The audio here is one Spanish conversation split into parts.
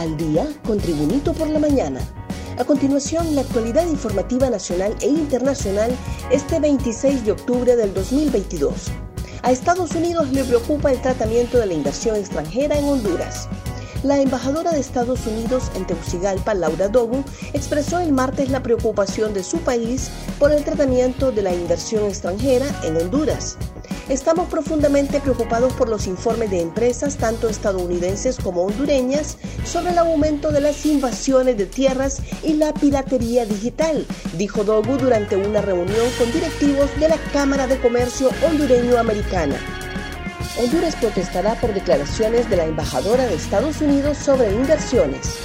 Al día con Tribunito por la mañana. A continuación, la actualidad informativa nacional e internacional este 26 de octubre del 2022. A Estados Unidos le preocupa el tratamiento de la inversión extranjera en Honduras. La embajadora de Estados Unidos en Tegucigalpa, Laura Dogu, expresó el martes la preocupación de su país por el tratamiento de la inversión extranjera en Honduras. Estamos profundamente preocupados por los informes de empresas, tanto estadounidenses como hondureñas, sobre el aumento de las invasiones de tierras y la piratería digital, dijo Dogu durante una reunión con directivos de la Cámara de Comercio Hondureño-Americana. Honduras protestará por declaraciones de la embajadora de Estados Unidos sobre inversiones.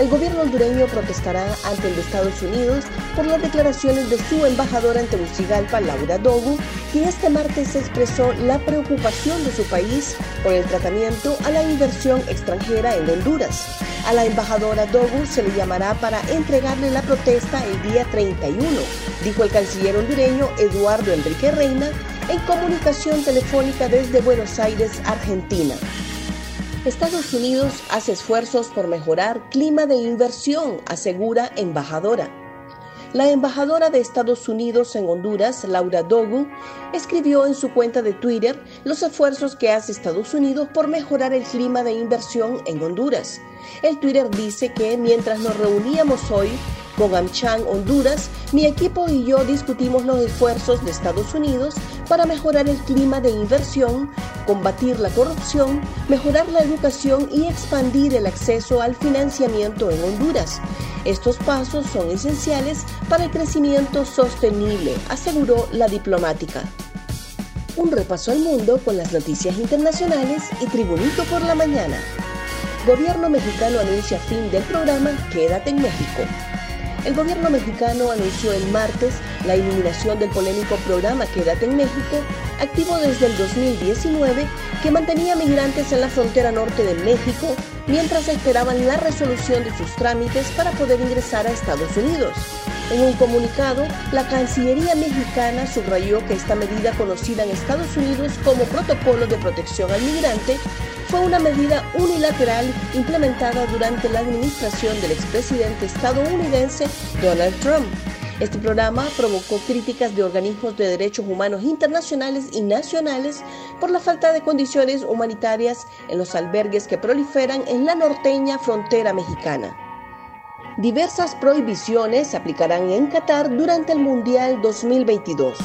El gobierno hondureño protestará ante el de Estados Unidos por las declaraciones de su embajadora en Tegucigalpa, Laura Dogu, quien este martes expresó la preocupación de su país por el tratamiento a la inversión extranjera en Honduras. A la embajadora Dogu se le llamará para entregarle la protesta el día 31, dijo el canciller hondureño Eduardo Enrique Reina en comunicación telefónica desde Buenos Aires, Argentina. Estados Unidos hace esfuerzos por mejorar clima de inversión, asegura embajadora. La embajadora de Estados Unidos en Honduras, Laura Dogu, escribió en su cuenta de Twitter los esfuerzos que hace Estados Unidos por mejorar el clima de inversión en Honduras. El Twitter dice que mientras nos reuníamos hoy, con AmCham Honduras, mi equipo y yo discutimos los esfuerzos de Estados Unidos para mejorar el clima de inversión, combatir la corrupción, mejorar la educación y expandir el acceso al financiamiento en Honduras. Estos pasos son esenciales para el crecimiento sostenible, aseguró la diplomática. Un repaso al mundo con las noticias internacionales y Tribunito por la mañana. Gobierno mexicano anuncia fin del programa Quédate en México. El gobierno mexicano anunció el martes la eliminación del polémico programa Quédate en México, activo desde el 2019, que mantenía migrantes en la frontera norte de México mientras esperaban la resolución de sus trámites para poder ingresar a Estados Unidos. En un comunicado, la Cancillería mexicana subrayó que esta medida conocida en Estados Unidos como Protocolo de Protección al Migrante fue una medida unilateral implementada durante la administración del expresidente estadounidense Donald Trump. Este programa provocó críticas de organismos de derechos humanos internacionales y nacionales por la falta de condiciones humanitarias en los albergues que proliferan en la norteña frontera mexicana. Diversas prohibiciones se aplicarán en Qatar durante el Mundial 2022.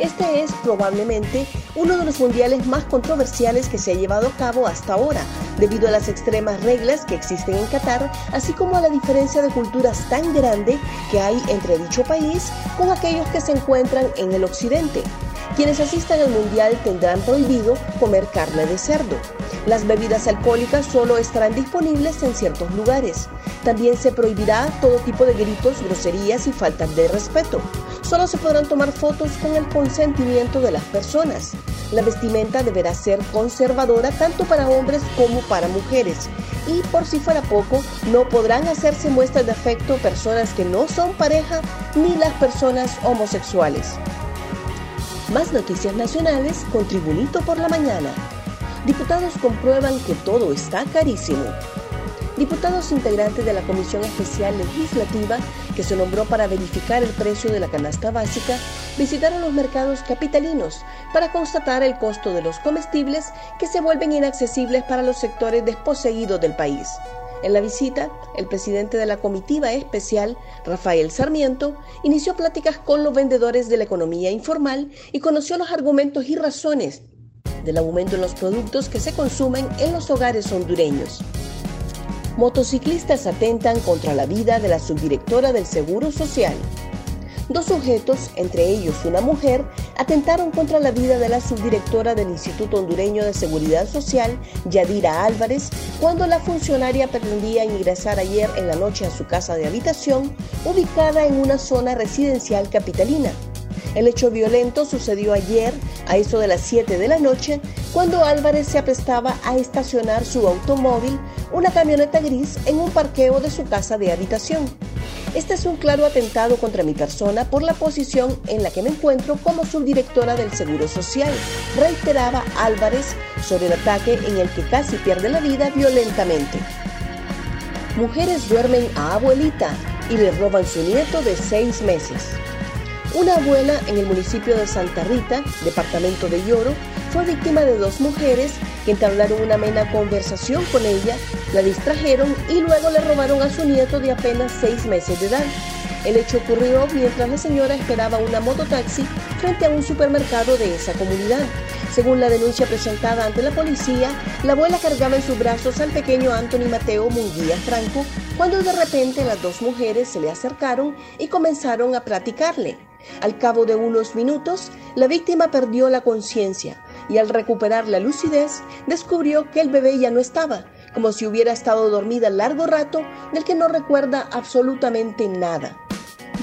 Este es probablemente uno de los mundiales más controversiales que se ha llevado a cabo hasta ahora, debido a las extremas reglas que existen en Qatar, así como a la diferencia de culturas tan grande que hay entre dicho país con aquellos que se encuentran en el occidente. Quienes asistan al mundial tendrán prohibido comer carne de cerdo. Las bebidas alcohólicas solo estarán disponibles en ciertos lugares. También se prohibirá todo tipo de gritos, groserías y faltas de respeto. Solo se podrán tomar fotos con el consentimiento de las personas. La vestimenta deberá ser conservadora tanto para hombres como para mujeres. Y por si fuera poco, no podrán hacerse muestras de afecto personas que no son pareja ni las personas homosexuales. Más noticias nacionales con Tribunito por la mañana. Diputados comprueban que todo está carísimo. Diputados integrantes de la Comisión Especial Legislativa, que se nombró para verificar el precio de la canasta básica, visitaron los mercados capitalinos para constatar el costo de los comestibles que se vuelven inaccesibles para los sectores desposeídos del país. En la visita, el presidente de la comitiva especial, Rafael Sarmiento, inició pláticas con los vendedores de la economía informal y conoció los argumentos y razones del aumento en los productos que se consumen en los hogares hondureños. Motociclistas atentan contra la vida de la subdirectora del Seguro Social. Dos sujetos, entre ellos una mujer, atentaron contra la vida de la subdirectora del Instituto Hondureño de Seguridad Social, Yadira Álvarez, cuando la funcionaria pretendía ingresar ayer en la noche a su casa de habitación, ubicada en una zona residencial capitalina. El hecho violento sucedió ayer a eso de las 7 de la noche, cuando Álvarez se aprestaba a estacionar su automóvil, una camioneta gris, en un parqueo de su casa de habitación. Este es un claro atentado contra mi persona por la posición en la que me encuentro como subdirectora del Seguro Social, reiteraba Álvarez sobre el ataque en el que casi pierde la vida violentamente. Mujeres duermen a abuelita y le roban su nieto de seis meses. Una abuela en el municipio de Santa Rita, departamento de Lloro, fue víctima de dos mujeres que entablaron una amena conversación con ella, la distrajeron y luego le robaron a su nieto de apenas seis meses de edad. El hecho ocurrió mientras la señora esperaba una mototaxi frente a un supermercado de esa comunidad. Según la denuncia presentada ante la policía, la abuela cargaba en sus brazos al pequeño Anthony Mateo Munguía Franco cuando de repente las dos mujeres se le acercaron y comenzaron a platicarle. Al cabo de unos minutos, la víctima perdió la conciencia y al recuperar la lucidez descubrió que el bebé ya no estaba, como si hubiera estado dormida largo rato del que no recuerda absolutamente nada.